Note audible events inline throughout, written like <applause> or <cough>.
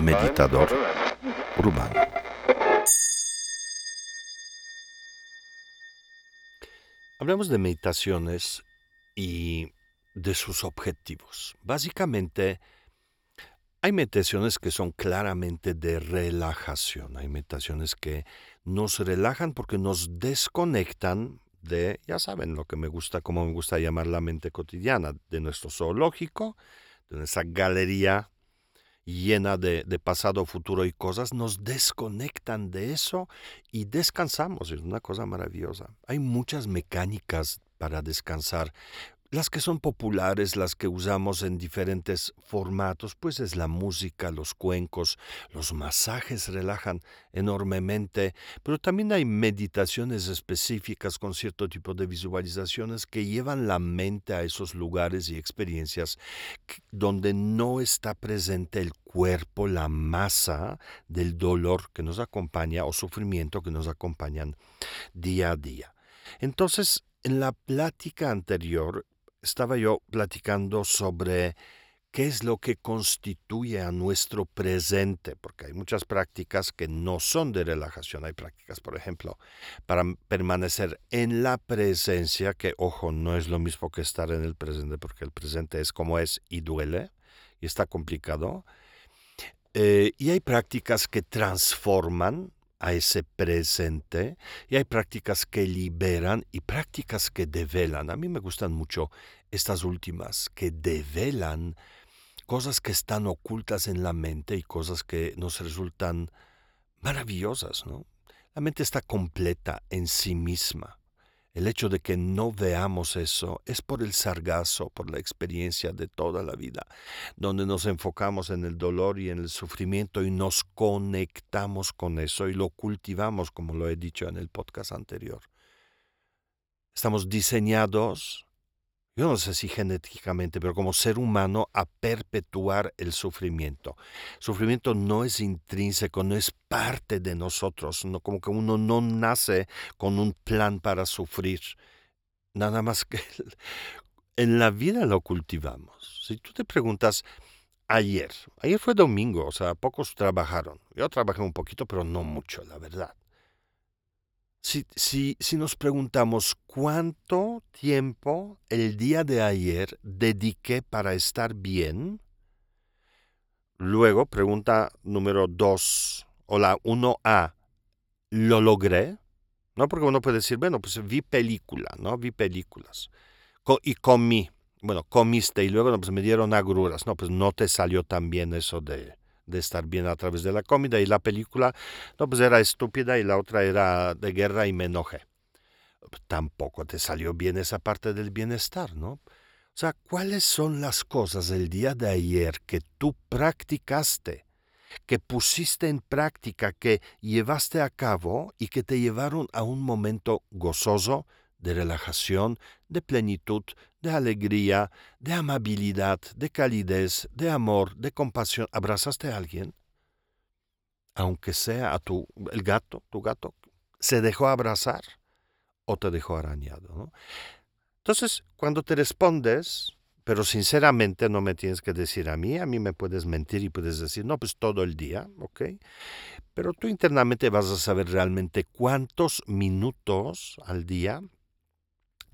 Meditador urbano. Hablamos de meditaciones y de sus objetivos. Básicamente, hay meditaciones que son claramente de relajación. Hay meditaciones que nos relajan porque nos desconectan de, ya saben lo que me gusta, como me gusta llamar la mente cotidiana, de nuestro zoológico, de esa galería llena de, de, pasado, futuro y cosas, nos desconectan de eso y descansamos. Es una cosa maravillosa. Hay muchas mecánicas para descansar. Las que son populares, las que usamos en diferentes formatos, pues es la música, los cuencos, los masajes relajan enormemente, pero también hay meditaciones específicas con cierto tipo de visualizaciones que llevan la mente a esos lugares y experiencias donde no está presente el cuerpo, la masa del dolor que nos acompaña o sufrimiento que nos acompañan día a día. Entonces, en la plática anterior estaba yo platicando sobre qué es lo que constituye a nuestro presente, porque hay muchas prácticas que no son de relajación. Hay prácticas, por ejemplo, para permanecer en la presencia, que, ojo, no es lo mismo que estar en el presente, porque el presente es como es y duele, y está complicado. Eh, y hay prácticas que transforman a ese presente y hay prácticas que liberan y prácticas que develan. A mí me gustan mucho estas últimas, que develan cosas que están ocultas en la mente y cosas que nos resultan maravillosas, ¿no? La mente está completa en sí misma. El hecho de que no veamos eso es por el sargazo, por la experiencia de toda la vida, donde nos enfocamos en el dolor y en el sufrimiento y nos conectamos con eso y lo cultivamos, como lo he dicho en el podcast anterior. Estamos diseñados yo no sé si genéticamente, pero como ser humano a perpetuar el sufrimiento. Sufrimiento no es intrínseco, no es parte de nosotros, no, como que uno no nace con un plan para sufrir. Nada más que <laughs> en la vida lo cultivamos. Si tú te preguntas, ayer, ayer fue domingo, o sea, pocos trabajaron. Yo trabajé un poquito, pero no mucho, la verdad. Si, si, nos preguntamos cuánto tiempo el día de ayer dediqué para estar bien, luego pregunta número dos o la 1A, ¿lo logré? ¿No? Porque uno puede decir, bueno, pues vi película, ¿no? Vi películas. y comí. Bueno, comiste y luego pues, me dieron agruras. No, pues no te salió tan bien eso de, de estar bien a través de la comida y la película, no, pues era estúpida y la otra era de guerra y me enojé. Tampoco te salió bien esa parte del bienestar, ¿no? O sea, ¿cuáles son las cosas del día de ayer que tú practicaste, que pusiste en práctica, que llevaste a cabo y que te llevaron a un momento gozoso, de relajación, de plenitud, de alegría, de amabilidad, de calidez, de amor, de compasión. ¿Abrazaste a alguien? Aunque sea a tu el gato, tu gato, ¿se dejó abrazar o te dejó arañado? Entonces, cuando te respondes, pero sinceramente no me tienes que decir a mí, a mí me puedes mentir y puedes decir, no, pues todo el día, ¿ok? Pero tú internamente vas a saber realmente cuántos minutos al día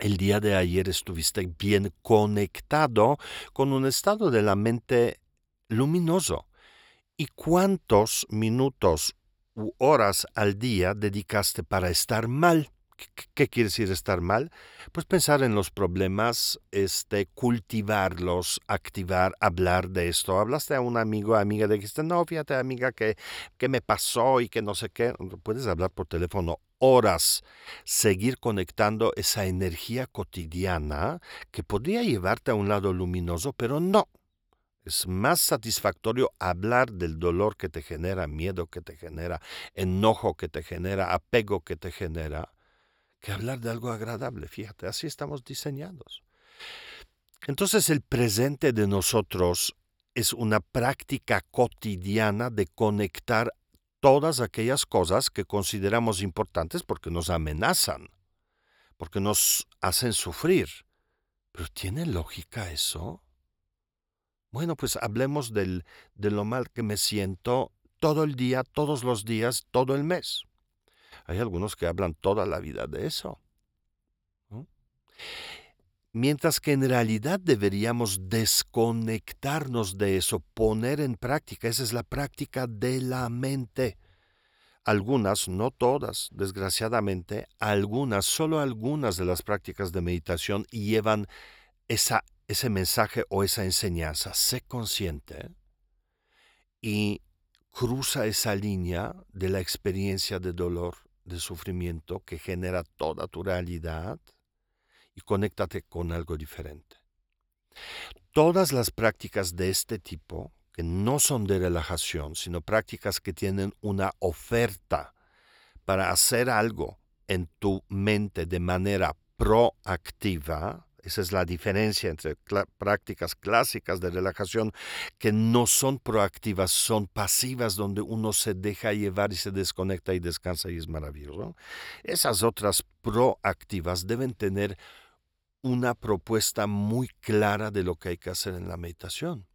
el día de ayer estuviste bien conectado con un estado de la mente luminoso. ¿Y cuántos minutos u horas al día dedicaste para estar mal? ¿Qué, quiere decir estar mal? Pues pensar en los problemas, este, cultivarlos, activar, hablar de esto. Hablaste a un amigo, amiga, dijiste, no, fíjate, amiga, que, que me pasó y que no sé qué. Puedes hablar por teléfono horas, seguir conectando esa energía cotidiana que podría llevarte a un lado luminoso, pero no. Es más satisfactorio hablar del dolor que te genera, miedo que te genera, enojo que te genera, apego que te genera, que hablar de algo agradable. Fíjate, así estamos diseñados. Entonces el presente de nosotros es una práctica cotidiana de conectar todas aquellas cosas que consideramos importantes porque nos amenazan, porque nos hacen sufrir. Pero ¿tiene lógica eso? Bueno, pues hablemos del, de lo mal que me siento todo el día, todos los días, todo el mes. Hay algunos que hablan toda la vida de eso. Mientras que en realidad deberíamos desconectarnos de eso, poner en práctica, esa es la práctica de la mente. Algunas, no todas, desgraciadamente, algunas, solo algunas de las prácticas de meditación llevan esa, ese mensaje o esa enseñanza. Sé consciente y cruza esa línea de la experiencia de dolor, de sufrimiento que genera toda tu realidad y conéctate con algo diferente. Todas las prácticas de este tipo, que no son de relajación, sino prácticas que tienen una oferta para hacer algo en tu mente de manera proactiva, esa es la diferencia entre prácticas clásicas de relajación que no son proactivas, son pasivas donde uno se deja llevar y se desconecta y descansa y es maravilloso. Esas otras proactivas deben tener una propuesta muy clara de lo que hay que hacer en la meditación.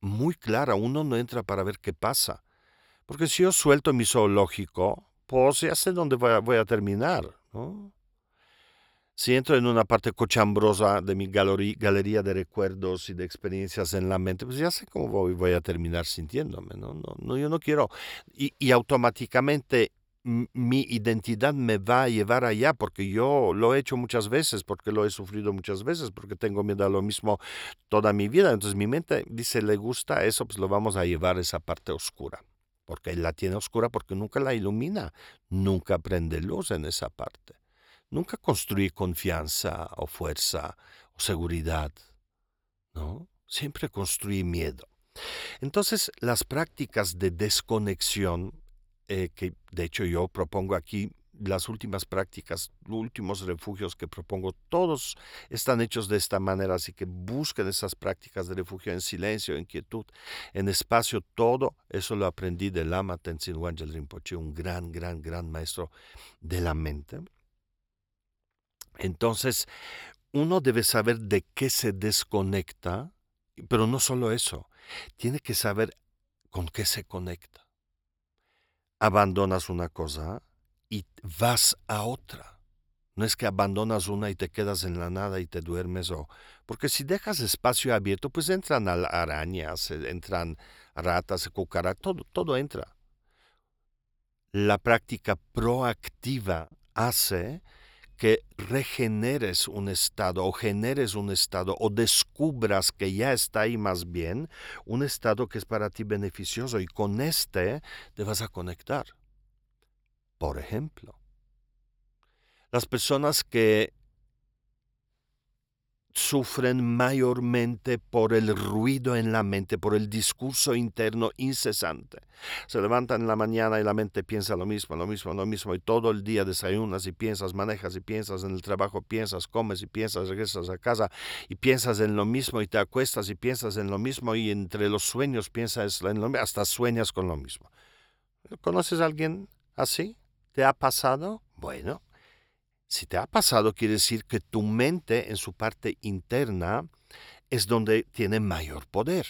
Muy clara, uno no entra para ver qué pasa. Porque si yo suelto mi zoológico, pues ya sé dónde voy a, terminar. Si entro en una parte cochambrosa de mi galería de recuerdos y de experiencias en la mente, pues ya sé cómo voy, voy a terminar sintiéndome. No, no, no yo no quiero. Y, y automáticamente mi identidad me va a llevar allá porque yo lo he hecho muchas veces, porque lo he sufrido muchas veces, porque tengo miedo a lo mismo toda mi vida. Entonces mi mente dice, le gusta eso, pues lo vamos a llevar a esa parte oscura. Porque la tiene oscura porque nunca la ilumina, nunca prende luz en esa parte. Nunca construye confianza o fuerza o seguridad. ¿No? Siempre construye miedo. Entonces, las prácticas de desconexión eh, que de hecho yo propongo aquí las últimas prácticas, últimos refugios que propongo, todos están hechos de esta manera, así que busquen esas prácticas de refugio en silencio, en quietud, en espacio, todo eso lo aprendí de Lama Tenzin Wangyal Rinpoche, un gran, gran, gran maestro de la mente. Entonces, uno debe saber de qué se desconecta, pero no solo eso, tiene que saber con qué se conecta abandonas una cosa y vas a otra. No es que abandonas una y te quedas en la nada y te duermes o... Porque si dejas espacio abierto, pues entran arañas, eh, entran ratas, cucarachas, todo, todo entra. La práctica proactiva hace que regeneres un estado o generes un estado o descubras que ya está ahí más bien, un estado que es para ti beneficioso y con este te vas a conectar. Por ejemplo, las personas que sufren mayormente por el ruido en la mente, por el discurso interno incesante. Se levantan en la mañana y la mente piensa lo mismo, lo mismo, lo mismo, y todo el día desayunas y piensas, manejas y piensas en el trabajo, piensas, comes y piensas, regresas a casa y piensas en lo mismo y te acuestas y piensas en lo mismo y entre los sueños piensas en lo mismo, hasta sueñas con lo mismo. ¿Conoces a alguien así? ¿Te ha pasado? Bueno, si te ha pasado, quiere decir que tu mente en su parte interna es donde tiene mayor poder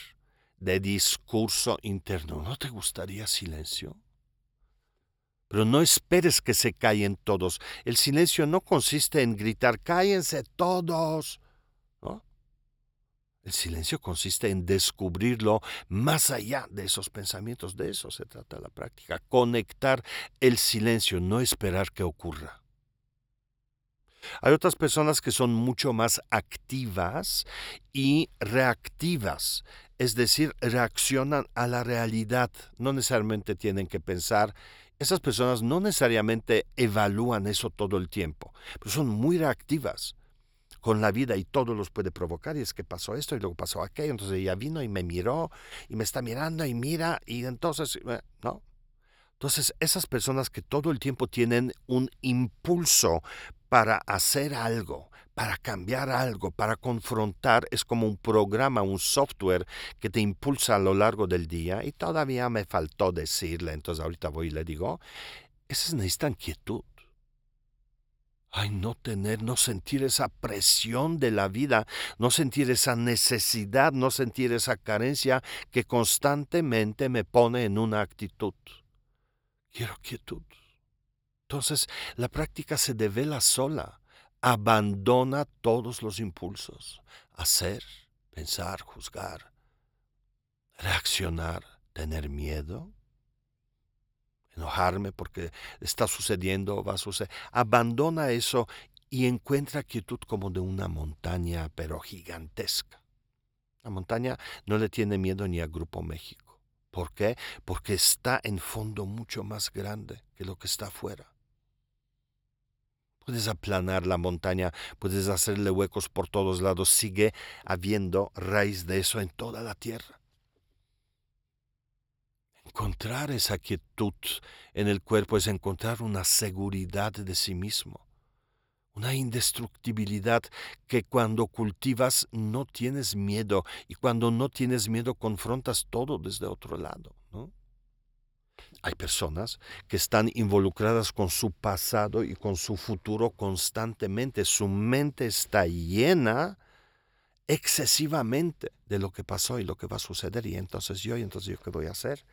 de discurso interno. ¿No te gustaría silencio? Pero no esperes que se callen todos. El silencio no consiste en gritar, cállense todos. ¿no? El silencio consiste en descubrirlo más allá de esos pensamientos. De eso se trata la práctica. Conectar el silencio, no esperar que ocurra. Hay otras personas que son mucho más activas y reactivas, es decir, reaccionan a la realidad, no necesariamente tienen que pensar. Esas personas no necesariamente evalúan eso todo el tiempo, pero son muy reactivas con la vida y todo los puede provocar y es que pasó esto y luego pasó aquello, entonces ella vino y me miró y me está mirando y mira y entonces, eh, ¿no? Entonces, esas personas que todo el tiempo tienen un impulso para hacer algo, para cambiar algo, para confrontar, es como un programa, un software que te impulsa a lo largo del día y todavía me faltó decirle, entonces ahorita voy y le digo, esas necesitan quietud. Ay, no tener, no sentir esa presión de la vida, no sentir esa necesidad, no sentir esa carencia que constantemente me pone en una actitud. Quiero quietud. Entonces, la práctica se devela sola, abandona todos los impulsos, hacer, pensar, juzgar, reaccionar, tener miedo, enojarme porque está sucediendo o va a suceder. Abandona eso y encuentra quietud como de una montaña, pero gigantesca. La montaña no le tiene miedo ni a Grupo México. ¿Por qué? Porque está en fondo mucho más grande que lo que está afuera. Puedes aplanar la montaña, puedes hacerle huecos por todos lados, sigue habiendo raíz de eso en toda la tierra. Encontrar esa quietud en el cuerpo es encontrar una seguridad de sí mismo, una indestructibilidad que cuando cultivas no tienes miedo y cuando no tienes miedo confrontas todo desde otro lado. ¿no? Hay personas que están involucradas con su pasado y con su futuro constantemente. Su mente está llena excesivamente de lo que pasó y lo que va a suceder. Y entonces yo, y entonces yo, ¿qué voy a hacer?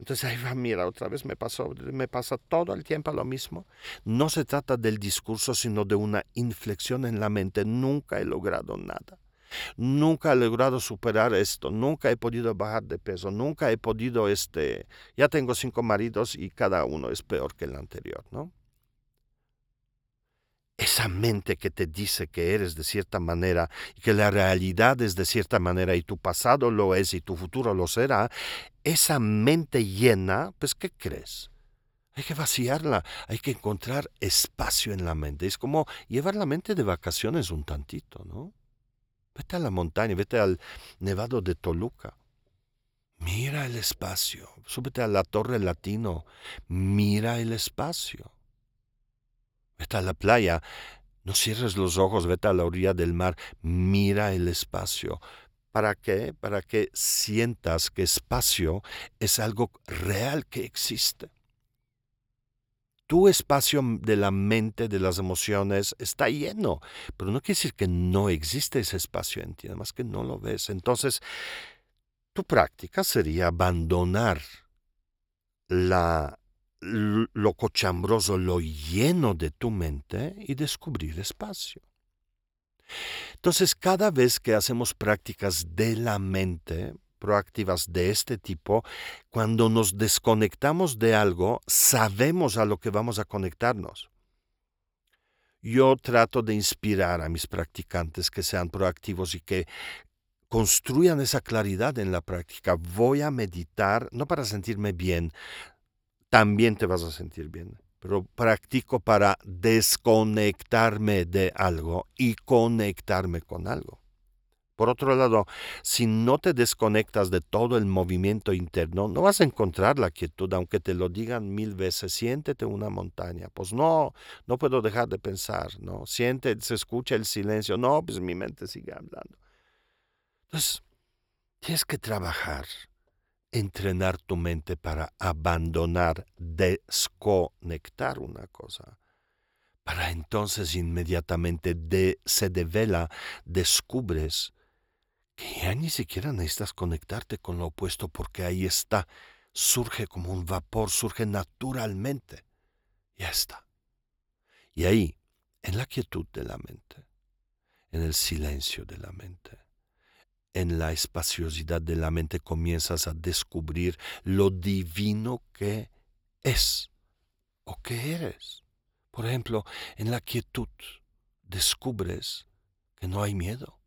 Entonces ahí va, mira, otra vez me pasó, me pasa todo el tiempo lo mismo. No se trata del discurso, sino de una inflexión en la mente. Nunca he logrado nada. Nunca he logrado superar esto, nunca he podido bajar de peso, nunca he podido, este, ya tengo cinco maridos y cada uno es peor que el anterior, ¿no? Esa mente que te dice que eres de cierta manera y que la realidad es de cierta manera y tu pasado lo es y tu futuro lo será, esa mente llena, pues ¿qué crees? Hay que vaciarla, hay que encontrar espacio en la mente. Es como llevar la mente de vacaciones un tantito, ¿no? Vete a la montaña, vete al Nevado de Toluca. Mira el espacio. Súbete a la Torre Latino. Mira el espacio. Vete a la playa. No cierres los ojos, vete a la orilla del mar. Mira el espacio. ¿Para qué? Para que sientas que espacio es algo real que existe tu espacio de la mente, de las emociones, está lleno. Pero no quiere decir que no existe ese espacio en ti, además que no lo ves. Entonces, tu práctica sería abandonar la, lo cochambroso, lo lleno de tu mente y descubrir espacio. Entonces, cada vez que hacemos prácticas de la mente, proactivas de este tipo, cuando nos desconectamos de algo, sabemos a lo que vamos a conectarnos. Yo trato de inspirar a mis practicantes que sean proactivos y que construyan esa claridad en la práctica. Voy a meditar, no para sentirme bien, también te vas a sentir bien, pero practico para desconectarme de algo y conectarme con algo. Por otro lado, si no te desconectas de todo el movimiento interno, no vas a encontrar la quietud, aunque te lo digan mil veces, siéntete una montaña. Pues no, no puedo dejar de pensar, ¿no? Siente, se escucha el silencio, no, pues mi mente sigue hablando. Entonces, tienes que trabajar, entrenar tu mente para abandonar, desconectar una cosa para entonces inmediatamente de, se devela, descubres que ya ni siquiera necesitas conectarte con lo opuesto porque ahí está, surge como un vapor, surge naturalmente. Ya está. Y ahí, en la quietud de la mente, en el silencio de la mente, en la espaciosidad de la mente comienzas a descubrir lo divino que es o que eres. Por ejemplo, en la quietud descubres que no hay miedo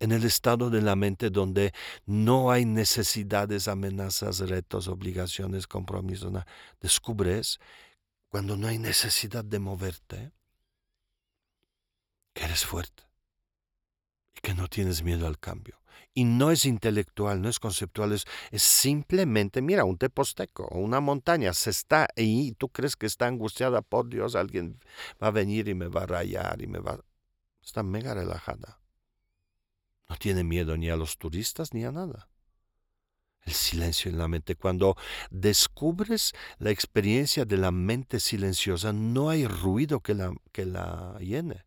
en el estado de la mente donde no hay necesidades, amenazas, retos, obligaciones, compromisos, descubres cuando no hay necesidad de moverte que eres fuerte que no tienes miedo al cambio. Y no es intelectual, no es conceptual, es, simplemente, mira, un teposteco una montaña, se está ahí, tú crees que está angustiada, por Dios, alguien va a venir y me va a rayar y me va... Está mega relajada. No tiene miedo ni a los turistas ni a nada. El silencio en la mente. Cuando descubres la experiencia de la mente silenciosa, no hay ruido que la, que la llene.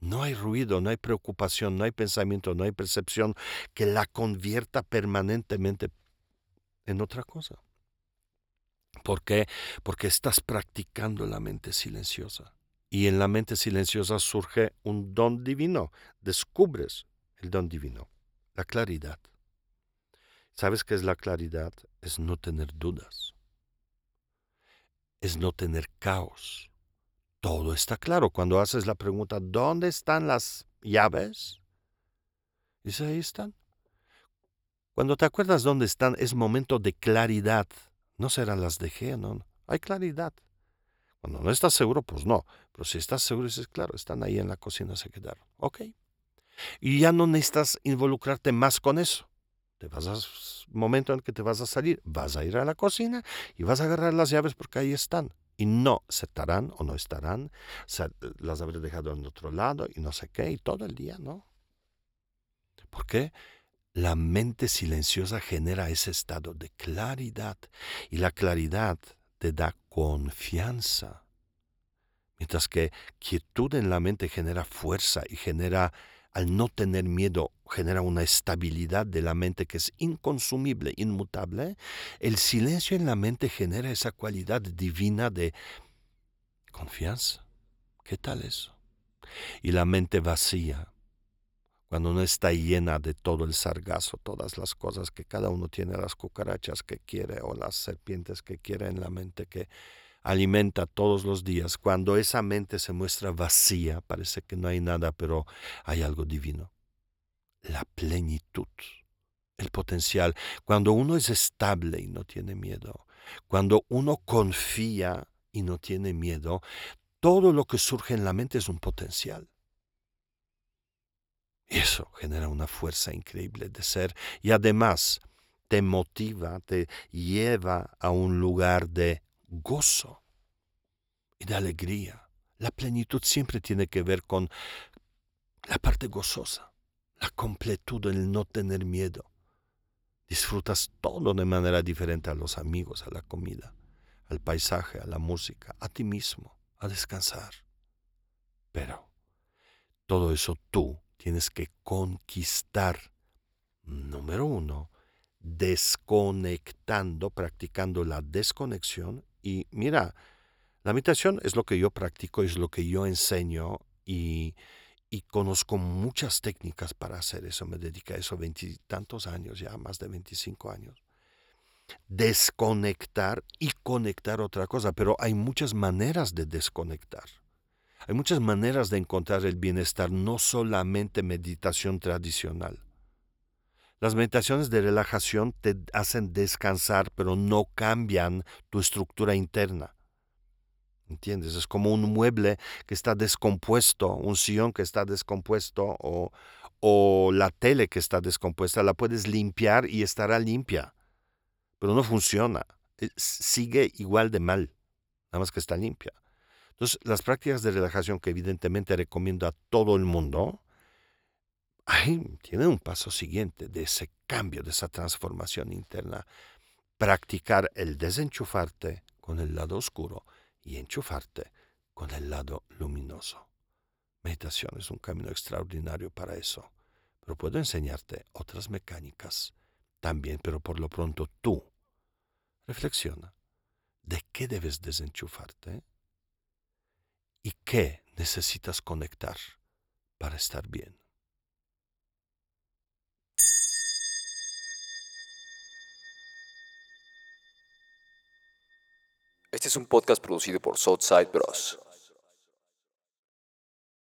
No hay ruido, no hay preocupación, no hay pensamiento, no hay percepción que la convierta permanentemente en otra cosa. ¿Por qué? Porque estás practicando la mente silenciosa. Y en la mente silenciosa surge un don divino. Descubres el don divino, la claridad. ¿Sabes qué es la claridad? Es no tener dudas. Es no tener caos. Todo está claro. Cuando haces la pregunta, ¿dónde están las llaves? Dice, ahí están. Cuando te acuerdas dónde están, es momento de claridad. No serán las dejé, no. Hay claridad. Cuando no estás seguro, pues no. Pero si estás seguro, dices, claro, están ahí en la cocina, se quedaron. Ok. Y ya no necesitas involucrarte más con eso. Te vas a momento en que te vas a salir, vas a ir a la cocina y vas a agarrar las llaves porque ahí están. Y no se estarán o no estarán, las habré dejado en otro lado y no sé qué, y todo el día, ¿no? ¿Por qué? La mente silenciosa genera ese estado de claridad y la claridad te da confianza. Mientras que quietud en la mente genera fuerza y genera, al no tener miedo, genera una estabilidad de la mente que es inconsumible, inmutable, el silencio en la mente genera esa cualidad divina de confianza. ¿Qué tal eso? Y la mente vacía, cuando no está llena de todo el sargazo, todas las cosas que cada uno tiene, las cucarachas que quiere o las serpientes que quiere en la mente que alimenta todos los días, cuando esa mente se muestra vacía, parece que no hay nada, pero hay algo divino la plenitud, el potencial. Cuando uno es estable y no tiene miedo, cuando uno confía y no tiene miedo, todo lo que surge en la mente es un potencial. Eso genera una fuerza increíble de ser y además te motiva, te lleva a un lugar de gozo y de alegría. La plenitud siempre tiene que ver con la parte gozosa la completud, el no tener miedo. Disfrutas todo de manera diferente a los amigos, a la comida, al paisaje, a la música, a ti mismo, a descansar. Pero todo eso tú tienes que conquistar. Número uno, desconectando, practicando la desconexión. Y mira, la meditación es lo que yo practico, es lo que yo enseño y y conozco muchas técnicas para hacer eso. Me dediqué a eso veintitantos años, ya más de 25 años. Desconectar y conectar otra cosa, pero hay muchas maneras de desconectar. Hay muchas maneras de encontrar el bienestar, no solamente meditación tradicional. Las meditaciones de relajación te hacen descansar, pero no cambian tu estructura interna. ¿Entiendes? Es como un mueble que está descompuesto, un sillón que está descompuesto o, o la tele que está descompuesta. La puedes limpiar y estará limpia, pero no funciona. Eh, sigue igual de mal, nada más que está limpia. Entonces, las prácticas de relajación que evidentemente recomiendo a todo el mundo, tienen un paso siguiente de ese cambio, de esa transformación interna. Practicar el desenchufarte con el lado oscuro y enchufarte con el lado luminoso. Meditación es un camino extraordinario para eso, pero puedo enseñarte otras mecánicas también, pero por lo pronto tú reflexiona de qué debes desenchufarte y qué necesitas conectar para estar bien. Este es un podcast producido por Southside Bros.